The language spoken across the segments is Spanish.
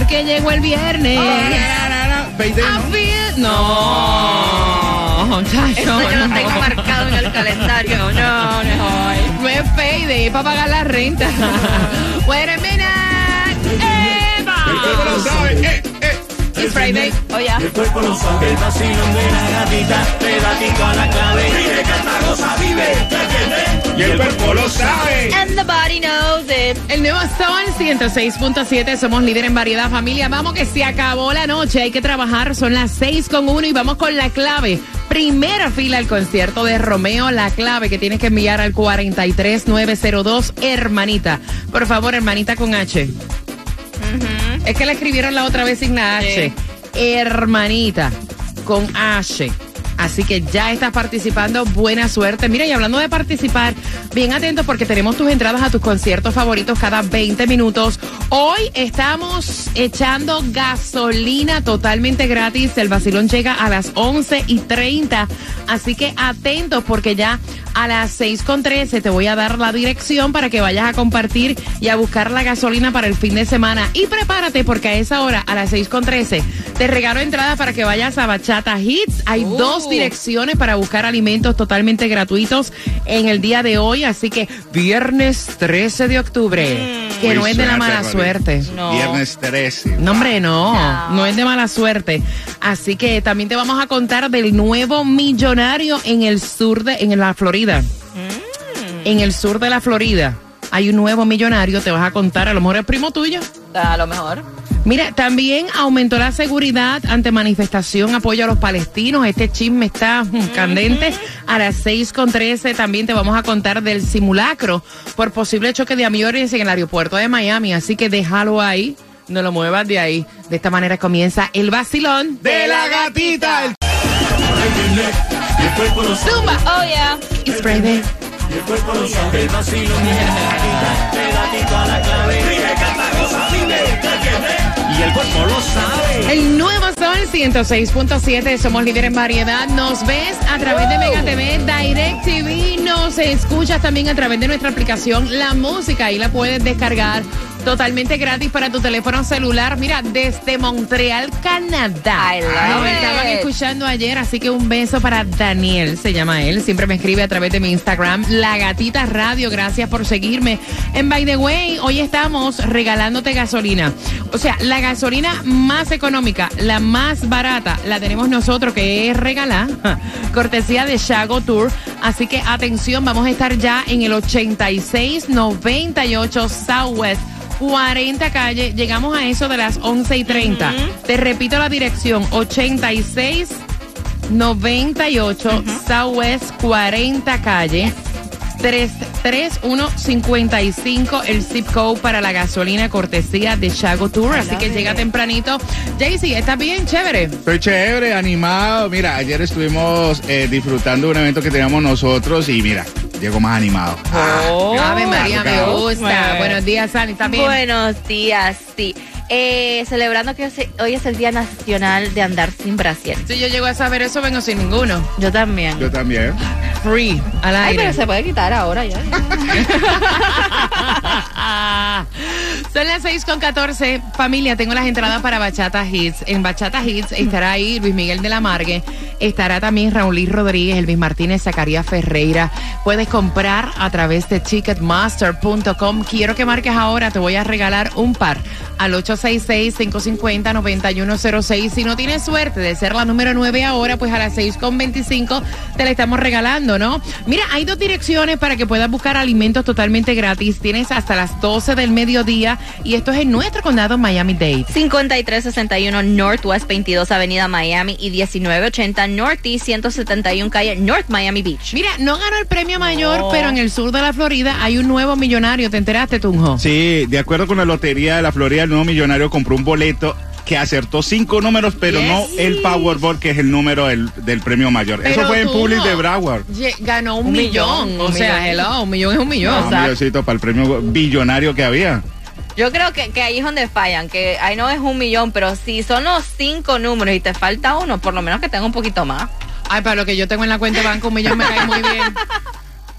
Porque llegó el viernes. I ¿no? feel... No, Eso yo lo no. tengo marcado en el calendario. No, no, no. No es payday, para pagar la renta. Wait a minute. ¡Eva! It's Friday. Oye, El cuerpo lo sabe, el vacilón de la gatita, pedacito a la clave. Vive, canta, goza, vive, ¿entiendes? Y el cuerpo lo sabe. and the body knows it. El nuevo Sol 106.7, somos líder en variedad familia. Vamos que se acabó la noche, hay que trabajar, son las 6 con 1 y vamos con la clave. Primera fila al concierto de Romeo, la clave que tienes que enviar al 43902, hermanita. Por favor, hermanita con H. Es que la escribieron la otra vez sin la H. Hermanita con H. Así que ya estás participando, buena suerte. Mira, y hablando de participar, bien atentos porque tenemos tus entradas a tus conciertos favoritos cada 20 minutos. Hoy estamos echando gasolina totalmente gratis. El vacilón llega a las 11 y 30. Así que atentos porque ya a las 6 con 13 te voy a dar la dirección para que vayas a compartir y a buscar la gasolina para el fin de semana. Y prepárate porque a esa hora, a las 6 con 13, te regalo entradas para que vayas a Bachata Hits. Hay Uh. dos direcciones para buscar alimentos totalmente gratuitos en el día de hoy. Así que viernes 13 de octubre, que Uy, no es de la mala suerte. No. Viernes 13. No, hombre, no, No. no es de mala suerte. Así que también te vamos a contar del nuevo millonario en el sur de, en la Florida. En el sur de la Florida hay un nuevo millonario, te vas a contar, a lo mejor es primo tuyo. A lo mejor. Mira, también aumentó la seguridad ante manifestación apoyo a los palestinos. Este chisme está mm, candente. A las 6 con 13 también te vamos a contar del simulacro por posible choque de aviones en el aeropuerto de Miami. Así que déjalo ahí, no lo muevas de ahí. De esta manera comienza el vacilón De la gatita. El Zumba. Oh, yeah. It's Friday. y el cuerpo lo sabe, el vacilón de la gatita, pedacito a la clave. Vive, canta, goza, vive, ¿entiendes? Y el cuerpo lo sabe. El nuevo Sol 106.7, somos líder en variedad. Nos ves a través de Mega TV, Direct TV, nos escuchas también a través de nuestra aplicación La Música. Ahí la puedes descargar totalmente gratis para tu teléfono celular. Mira, desde Montreal, Canadá. Nos it. estaban escuchando ayer, así que un beso para Daniel, se llama él. Siempre me escribe a través de mi Instagram, La Gatita Radio. Gracias por seguirme. En By the Way, hoy estamos regalándote gasolina. O sea, la gasolina más económica, la más barata, la tenemos nosotros, que es regalar, cortesía de Shago Tour. Así que atención, vamos a estar ya en el 8698 Southwest. 40 calle, llegamos a eso de las 11 y 30. Te repito la dirección, 86 98 Southwest 40 calle. 33155 el zip code para la gasolina cortesía de Chago Tour. Así que llega tempranito. Jaycee, ¿estás bien? Chévere. Estoy chévere, animado. Mira, ayer estuvimos eh, disfrutando de un evento que teníamos nosotros y mira, llego más animado. Oh. Ah, Ave María, me gusta. Bueno. Buenos días, Sani. ¿Estás bien? Buenos días, sí. Eh, celebrando que hoy- es el Día Nacional de Andar sin Brasier. Si yo llego a saber eso, vengo sin ninguno. Yo también. Yo también. Free, al Ay, aire. pero se puede quitar ahora ya. Son las 6 con 14. Familia, tengo las entradas para Bachata Hits. En Bachata Hits estará ahí Luis Miguel de la Margue. Estará también Raúl Rodríguez, Elvis Martínez, Zacarías Ferreira. Puedes comprar a través de ticketmaster.com. Quiero que marques ahora. Te voy a regalar un par al 8 1-866-550-9106. Si no tienes suerte de ser la número 9 ahora, pues a las 6.25 te la estamos regalando, ¿no? Mira, hay dos direcciones para que puedas buscar alimentos totalmente gratis. Tienes hasta las 12 del mediodía y esto es en nuestro condado Miami-Dade. 5361 Northwest 22 Avenida Miami y 1980 Northeast 171 Calle North Miami Beach. Mira, no ganó el premio mayor, No. pero en el sur de la Florida hay un nuevo millonario. ¿Te enteraste, Tunjo? Sí, de acuerdo con la Lotería de la Florida, el nuevo millonario compró un boleto que acertó cinco números, pero Yes. no el Powerball, que es el número del, del premio mayor. Eso fue en Tunjo, Publix de Broward. Ganó un, Un millón. millón, O sea, millón. hello, un millón es un millón. Un milloncito para el premio billonario que había. Yo creo que, que ahí es donde fallan, que ahí no es un millón, pero si son los cinco números y te falta uno, por lo menos que tenga un poquito más. Ay, para lo que yo tengo en la cuenta de banco, un millón me cae muy bien.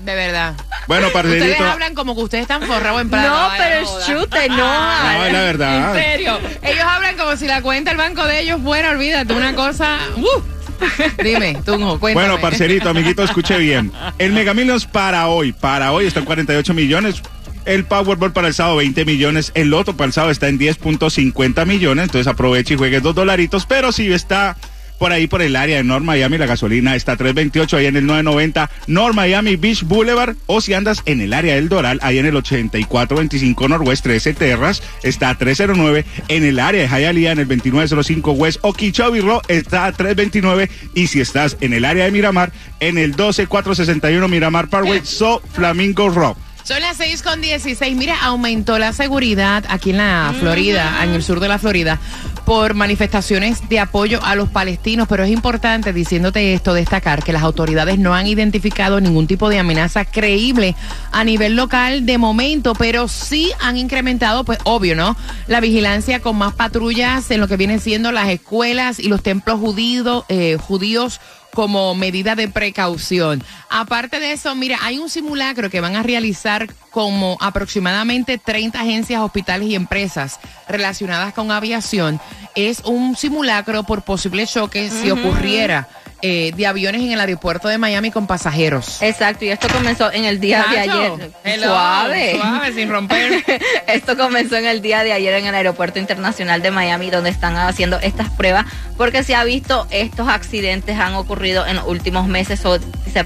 De verdad. Bueno, Ustedes parcerito. hablan como que ustedes están forrados en plata. No, Ay, pero es chute, no. No, es la verdad. En serio. Ellos hablan como si la cuenta del banco de ellos fuera, olvídate, una cosa. ¡uh! Dime, Tunjo, cuéntame. Bueno, parcerito, amiguito, escuche bien. El Mega Millions para hoy, para hoy está en 48 millones. El Powerball para el sábado 20 millones. El Loto para el sábado está en 10.50 millones. Entonces aproveche y juegue dos dolaritos. Pero si está por ahí por el área de North Miami, la gasolina está a 328 ahí en el 990 North Miami Beach Boulevard. O si andas en el área del Doral, ahí en el 8425 Northwest 13 Terras, está a 309. En el área de Hialeah, en el 2905 West Okeechobee Road, está a 329. Y si estás en el área de Miramar, en el 12461 Miramar Parkway, So Flamingo Road. Son las 6 con 16. Mira, aumentó la seguridad aquí en la Florida, en el sur de la Florida, por manifestaciones de apoyo a los palestinos. Pero es importante, diciéndote esto, destacar que las autoridades no han identificado ningún tipo de amenaza creíble a nivel local de momento, pero sí han incrementado, pues obvio, ¿no? La vigilancia con más patrullas en lo que vienen siendo las escuelas y los templos judíos, eh, judíos como medida de precaución. Aparte de eso, mira, hay un simulacro que van a realizar como aproximadamente 30 agencias, hospitales y empresas relacionadas con aviación. Es un simulacro por posible choque si ocurriera eh, de aviones en el aeropuerto de Miami con pasajeros. Exacto, y esto comenzó en el día de ayer. hello, suave. suave, sin romper. Esto comenzó en el día de ayer en el Aeropuerto Internacional de Miami, donde están haciendo estas pruebas, porque se ha visto estos accidentes han ocurrido en los últimos meses. O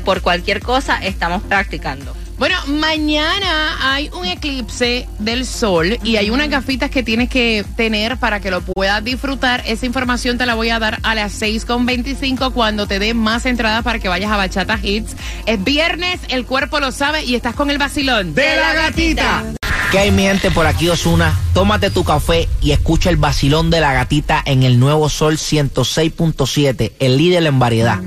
por cualquier cosa, estamos practicando. Bueno, mañana hay un eclipse del sol y hay unas gafitas que tienes que tener para que lo puedas disfrutar. Esa información te la voy a dar a las 6.25 cuando te dé más entradas para que vayas a Bachata Hits. Es viernes, el cuerpo lo sabe y estás con el vacilón. De la gatita. ¿Qué hay mi gente por aquí Osuna? Tómate tu café y escucha el vacilón de la gatita en el nuevo Sol 106.7, el líder en variedad.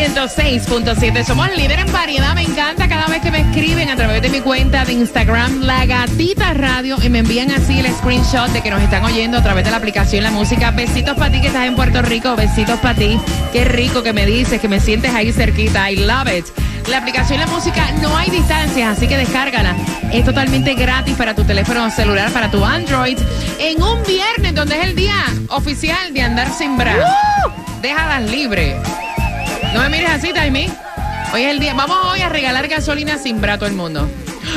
106.7. Somos líder en variedad. Me encanta cada vez que me escriben a través de mi cuenta de Instagram, La Gatita Radio, y me envían así el screenshot de que nos están oyendo a través de la aplicación La Música. Besitos para ti que estás en Puerto Rico. Besitos para ti. Qué rico que me dices, que me sientes ahí cerquita. I love it. La aplicación La Música no hay distancias, así que descárgala. Es totalmente gratis para tu teléfono celular, para tu Android. En un viernes, donde es el día oficial de andar sin bra. Déjalas libres. No me mires así, Taimi. Hoy es el día. Vamos hoy a regalar gasolina sin bra a todo el mundo.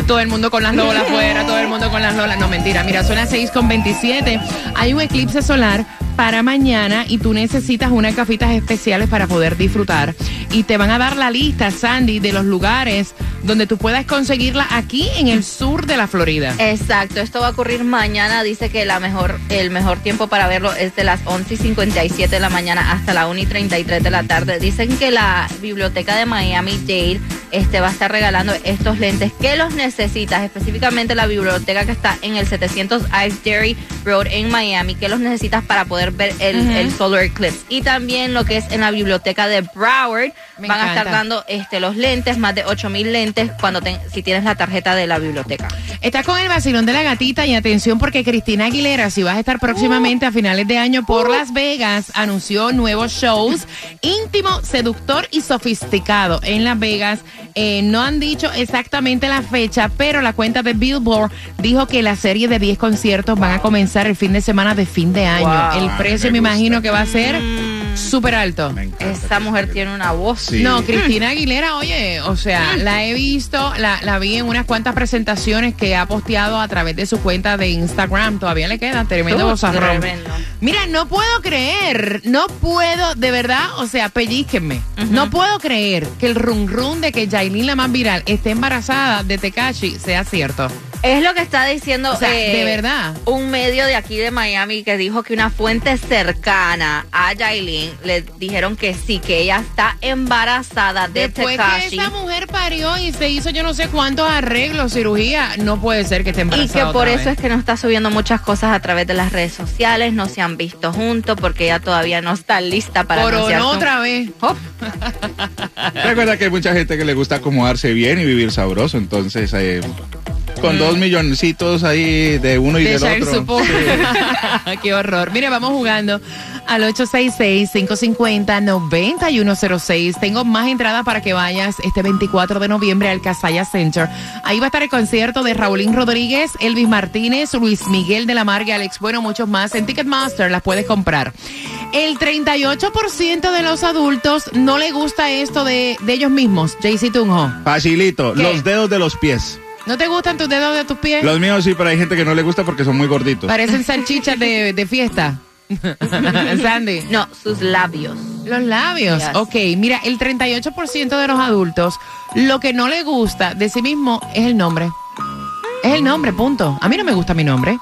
Todo el mundo con las lolas afuera, todo el mundo con las lolas. No, mentira. Mira, son las 6 con 27. Hay un eclipse solar para mañana y tú necesitas unas gafitas especiales para poder disfrutar. Y te van a dar la lista, Sandy, de los lugares donde tú puedas conseguirla aquí en el sur de la Florida. Exacto, esto va a ocurrir mañana. Dice que la mejor, el mejor tiempo para verlo es de las 11 y 57 de la mañana hasta la 1 y 33 de la tarde. Dicen que la biblioteca de Miami Dade este, va a estar regalando estos lentes que los necesitas, específicamente la biblioteca que está en el 700 Ice Dairy Road en Miami, que los necesitas para poder ver el, solar eclipse. Y también lo que es en la biblioteca de Broward, Me van a estar dando este, los lentes, más de 8000 lentes, cuando ten- si tienes la tarjeta de la biblioteca. Estás con el vacilón de la gatita y atención porque Cristina Aguilera, si vas a estar próximamente a finales de año por Las Vegas, anunció nuevos shows íntimo, seductor y sofisticado en Las Vegas. Eh, no han dicho exactamente la fecha, pero la cuenta de Billboard dijo que la serie de 10 conciertos van a comenzar el fin de semana de fin de año. Wow. El precio me imagino que va a ser súper alto. Me encanta. Esa mujer tiene una voz. Sí. No, Cristina Aguilera, oye, o sea, la he visto, la, la vi en unas cuantas presentaciones que ha posteado a través de su cuenta de Instagram. Todavía le queda tremendo tremendo. Mira, no puedo creer, no puedo, de verdad, o sea, pellizquenme. No puedo creer que el rum rum de que Yailin, la más viral, esté embarazada de Tekashi sea cierto. Es lo que está diciendo O sea, eh, de verdad. un medio de aquí de Miami que dijo que una fuente cercana a Yailin le dijeron que sí, que ella está embarazada de Después que Tekashi esa mujer parió y se hizo yo no sé cuántos arreglos, cirugía, no puede ser que esté y embarazada. que por eso vez. es que no está subiendo muchas cosas a través de las redes sociales, no se han visto juntos porque ella todavía no está lista para anunciar su- otra vez. Oh, Recuerda que hay mucha gente que le gusta acomodarse bien y vivir sabroso, entonces eh, con dos milloncitos ahí de uno y de del otro. support. Qué horror. Mire, vamos jugando al 866-550-9106. Tengo más entradas para que vayas este 24 de noviembre al Casaya Center. Ahí va a estar el concierto de Raulín Rodríguez, Elvis Martínez, Luis Miguel de la Marga, Alex Bueno, muchos más. En Ticketmaster las puedes comprar. El 38% de los adultos no le gusta esto de, de ellos mismos. JC Tunjo. Facilito, ¿Qué? los dedos de los pies. ¿No te gustan tus dedos de tus pies? Los míos sí, pero hay gente que no le gusta porque son muy gorditos. Parecen salchichas de, de fiesta. Sandy. no, sus labios. Los labios. Yes. Ok, mira, el 38% de los adultos lo que no le gusta de sí mismo es el nombre. Es el nombre, punto. A mí no me gusta mi nombre.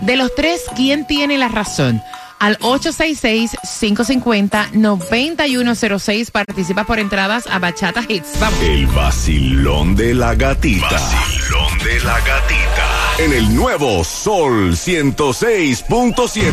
De los tres, ¿quién tiene la razón? Al 866-550-9106 participas por entradas a Bachata Hits. Vamos. El vacilón de la gatita. Vacilón de la gatita. En el nuevo Sol 106.7.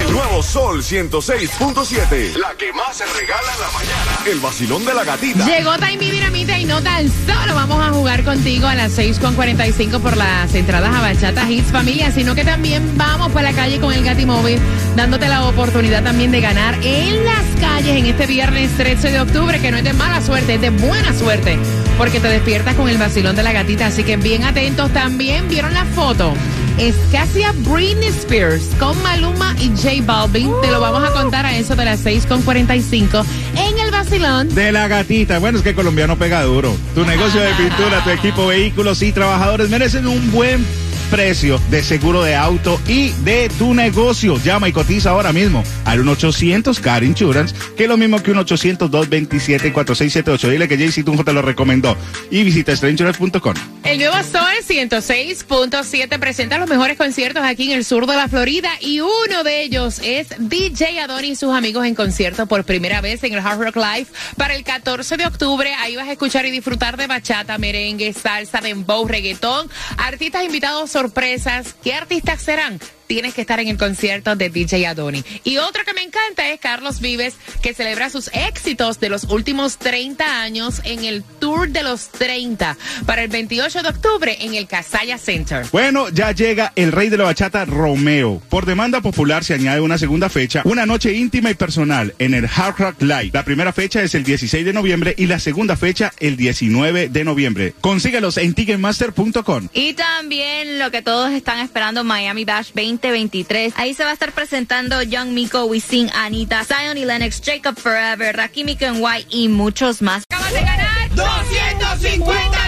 El nuevo Sol 106.7. La que más se regala en la mañana. El vacilón de la gatita. Llegó Taimi Dinamita y no tan solo vamos a jugar contigo a las 6.45 por las entradas a Bachata Hits Familia, sino que también vamos por la calle con el Gatimóvil, dándote la oportunidad también de ganar en las calles en este viernes 13 de octubre, que no es de mala suerte, es de buena suerte, porque te despiertas con el vacilón de la gatita, así que bien atentos. También vieron la foto. Es casi a Britney Spears con Maluma y J Balvin. Te lo vamos a contar a eso de las 6.45 en el vacilón De la gatita. Bueno, es que colombiano pega duro. Tu negocio de pintura, tu equipo, vehículos y trabajadores merecen un buen precio de seguro de auto y de tu negocio. Llama y cotiza ahora mismo al 1-800 Car Insurance, que es lo mismo que un 800-227-4678. Dile que JC Tunjo te lo recomendó. Y visita strangerous.com. El nuevo Sol 106.7 presenta los mejores conciertos aquí en el sur de la Florida y uno de ellos es DJ Adoni y sus amigos en concierto por primera vez en el Hard Rock Live para el 14 de octubre. Ahí vas a escuchar y disfrutar de bachata, merengue, salsa, dembow, reggaetón, artistas invitados sorpresas. ¿Qué artistas serán? Tienes que estar en el concierto de DJ Adoni. Y otro que me encanta es Carlos Vives, que celebra sus éxitos de los últimos 30 años en el Tour de los 30 para el 28 de octubre en el Casaya Center. Bueno, ya llega el rey de la bachata, Romeo. Por demanda popular se añade una segunda fecha, una noche íntima y personal en el Hard Rock Live. La primera fecha es el 16 de noviembre y la segunda fecha el 19 de noviembre. Consíguelos en ticketmaster.com. Y también lo que todos están esperando, Miami Bash 2023. Ahí se va a estar presentando Young Miko, Wisin, Anita, Zion y Lennox, Jacob Forever, Rakimi Kenway y muchos más. Acabas de ganar 250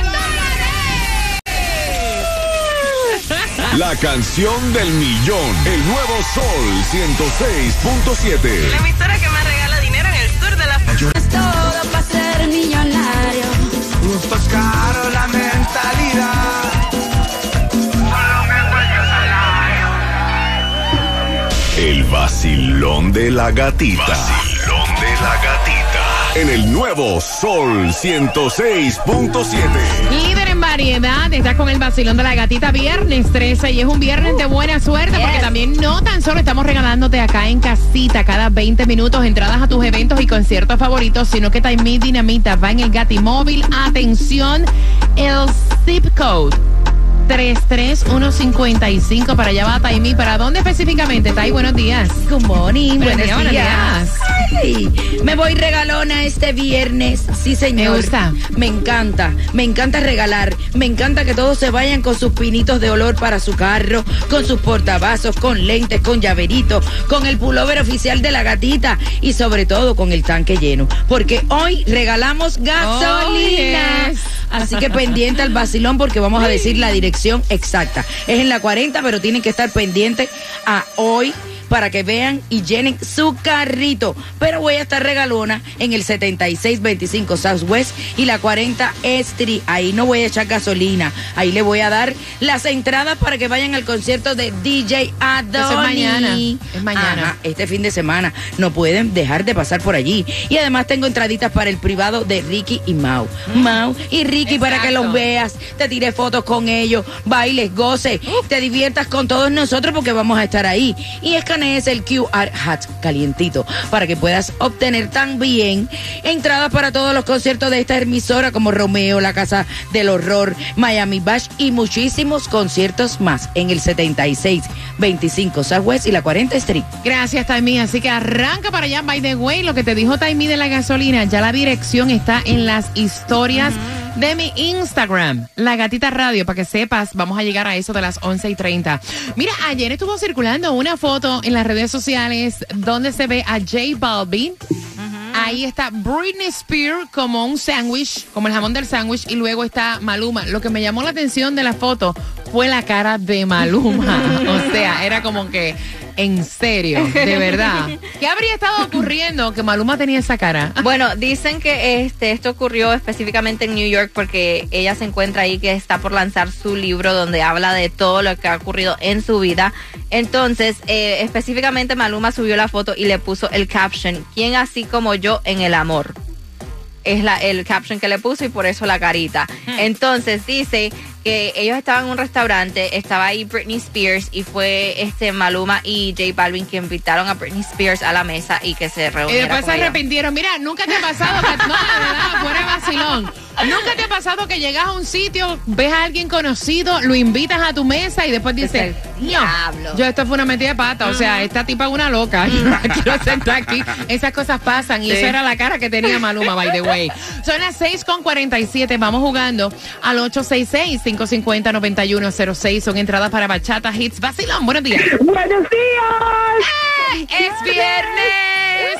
La canción del millón. El nuevo Sol 106.7. La emisora que más regala dinero en el sur de la todo para ser millonario. Justo vacilón de la gatita. Vacilón de la gatita. En el nuevo Sol 106.7. Líder en variedad, estás con el vacilón de la gatita viernes 13 y es un viernes de buena suerte porque también no tan solo estamos regalándote acá en casita cada 20 minutos entradas a tus eventos y conciertos favoritos, sino que Time Dinamita va en el Gatimóvil. Atención, el zip code 33155 para allá va Taimi. ¿Para dónde específicamente? Tai, buenos días. Good morning, Buenos días, buenos días. Ay, me voy regalona este viernes. Sí, señor. Me gusta. Me encanta. Me encanta regalar. Me encanta que todos se vayan con sus pinitos de olor para su carro, con sus portavasos, con lentes, con llaveritos, con el pullover oficial de la gatita y sobre todo con el tanque lleno. Porque hoy regalamos gasolina. Oh, yes. Así que pendiente al vacilón porque vamos a decir la dirección exacta. Es en la 40, pero tienen que estar pendientes a hoy para que vean y llenen su carrito. Pero voy a estar regalona en el 7625 Southwest y la 40 Street. Ahí no voy a echar gasolina. Ahí le voy a dar las entradas para que vayan al concierto de DJ Adoni. Eso es mañana. Es mañana. Ajá, este fin de semana. No pueden dejar de pasar por allí. Y además tengo entraditas para el privado de Ricky y Mau. Mau y Ricky para que los veas, te tires fotos con ellos, bailes, goces, te diviertas con todos nosotros porque vamos a estar ahí. Y escanees el QR hat calientito para que puedas obtener también entradas para todos los conciertos de esta emisora como Romeo, La Casa del Horror, Miami Bash y muchísimos conciertos más en el 7625 Southwest y la 40 Street. Gracias, Taimi. Así que arranca para allá. By the way, lo que te dijo Taimi de la gasolina, ya la dirección está en las historias de mi Instagram, La Gatita Radio, para que sepas, vamos a llegar a eso de las 11 y 30. Mira, ayer estuvo circulando una foto en las redes sociales donde se ve a J Balvin. Ahí está Britney Spears como un sándwich, como el jamón del sándwich, y luego está Maluma. Lo que me llamó la atención de la foto fue la cara de Maluma. o sea, era como que, en serio, de verdad. ¿Qué habría estado ocurriendo que Maluma tenía esa cara? Bueno, dicen que este esto ocurrió específicamente en New York porque ella se encuentra ahí que está por lanzar su libro donde habla de todo lo que ha ocurrido en su vida. Entonces, eh, específicamente Maluma subió la foto y le puso el caption, ¿quién así como yo en el amor? Es la, el caption que le puso y por eso la carita. Entonces dice que ellos estaban en un restaurante, estaba ahí Britney Spears y fue este Maluma y J Balvin que invitaron a Britney Spears a la mesa y que se Y reunieron. después se arrepintieron. Mira, nunca te ha pasado que. No, de verdad, fuera vacilón. Nunca te ha pasado que llegas a un sitio, ves a alguien conocido, lo invitas a tu mesa y después dices, no, Diablo. yo esto fue una metida de pata. O sea, esta tipa es una loca. Yo la quiero sentar aquí. Esas cosas pasan y Sí. eso era la cara que tenía Maluma, by the way. Son las 6 con 47. Vamos jugando al 866-550-9106. Son entradas para Bachata Hits. Vacilón, buenos días. Buenos días. ¡Es viernes!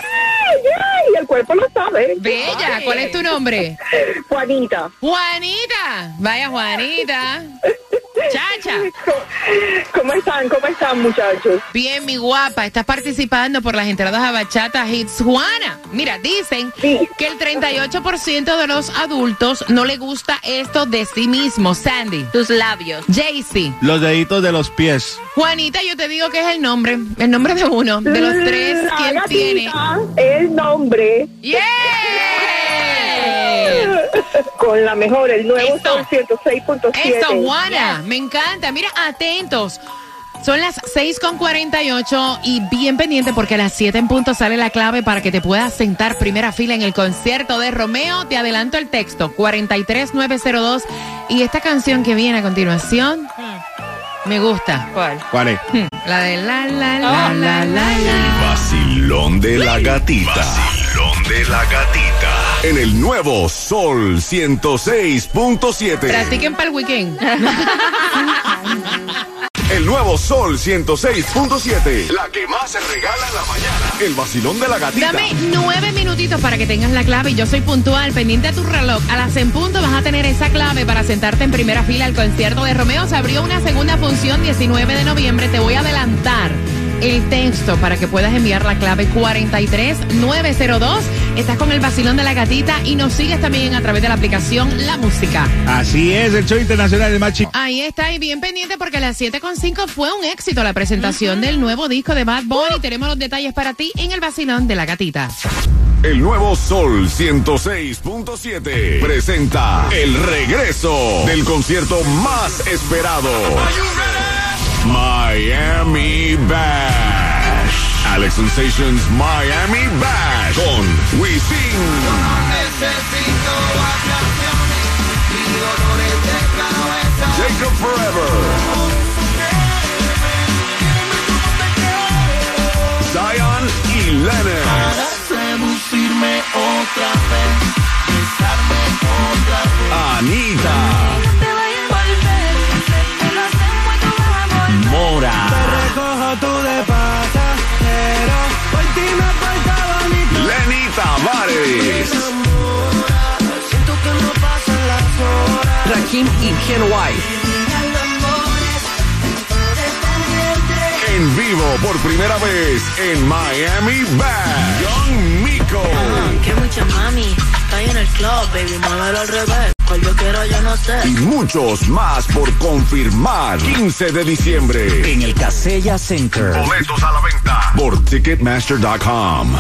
Ay, el cuerpo lo sabe. Bella, ¿cuál es tu nombre? Juanita. Juanita. Vaya, Juanita. Chacha. ¿Cómo están? ¿Cómo están, muchachos? Bien, mi guapa. Estás participando por las entradas a Bachata Hits. Juana, mira, dicen Sí. que el 38% de los adultos no le gusta esto de sí mismo. Sandy. Tus labios. Jaycee. Los deditos de los pies. Juanita, yo te digo que es el nombre. El nombre de uno. De los tres, La ¿quién tiene? El nombre. ¡Yeah! Con la mejor, el nuevo Esto. Sol 106.7. Esto, Juana, me encanta. Mira, atentos. Son las 6 con 48 y bien pendiente porque a las 7 en punto sale la clave para que te puedas sentar primera fila en el concierto de Romeo. Te adelanto el texto, 43902. Y esta canción que viene a continuación, me gusta. ¿Cuál? ¿Cuál es? La de la, la, la, la, la, la. Vacilón de la gatita. De la gatita. En el nuevo Sol 106.7. Practiquen para el weekend. El nuevo Sol 106.7. La que más se regala en la mañana. El vacilón de la gatita. Dame nueve minutitos para que tengas la clave y yo soy puntual, pendiente a tu reloj. A las en punto vas a tener esa clave para sentarte en primera fila al concierto de Romeo. Se abrió una segunda función 19 de noviembre. Te voy a adelantar el texto para que puedas enviar la clave 43902. Estás con el vacilón de la gatita y nos sigues también a través de la aplicación La Música. Así es, el show internacional del más chico. Ahí está, y bien pendiente porque a las 7.5 fue un éxito la presentación del nuevo disco de Bad Bunny. Tenemos los detalles para ti en el vacilón de la gatita. El nuevo Sol 106.7 presenta el regreso del concierto más esperado. Miami Bash. Alex Sensations Miami Bash con Wisin. J Wake Up Forever. Zion y Lennox. Seducirme otra vez, otra vez. Anita. Y Ken White. En vivo por primera vez en Miami Bash. Young Miko. Que mucha mami, está en el club, baby, muévelo al revés. Cual yo quiero, yo no sé. Y muchos más por confirmar. 15 de diciembre. En el Casella Center. Boletos a la venta por Ticketmaster.com.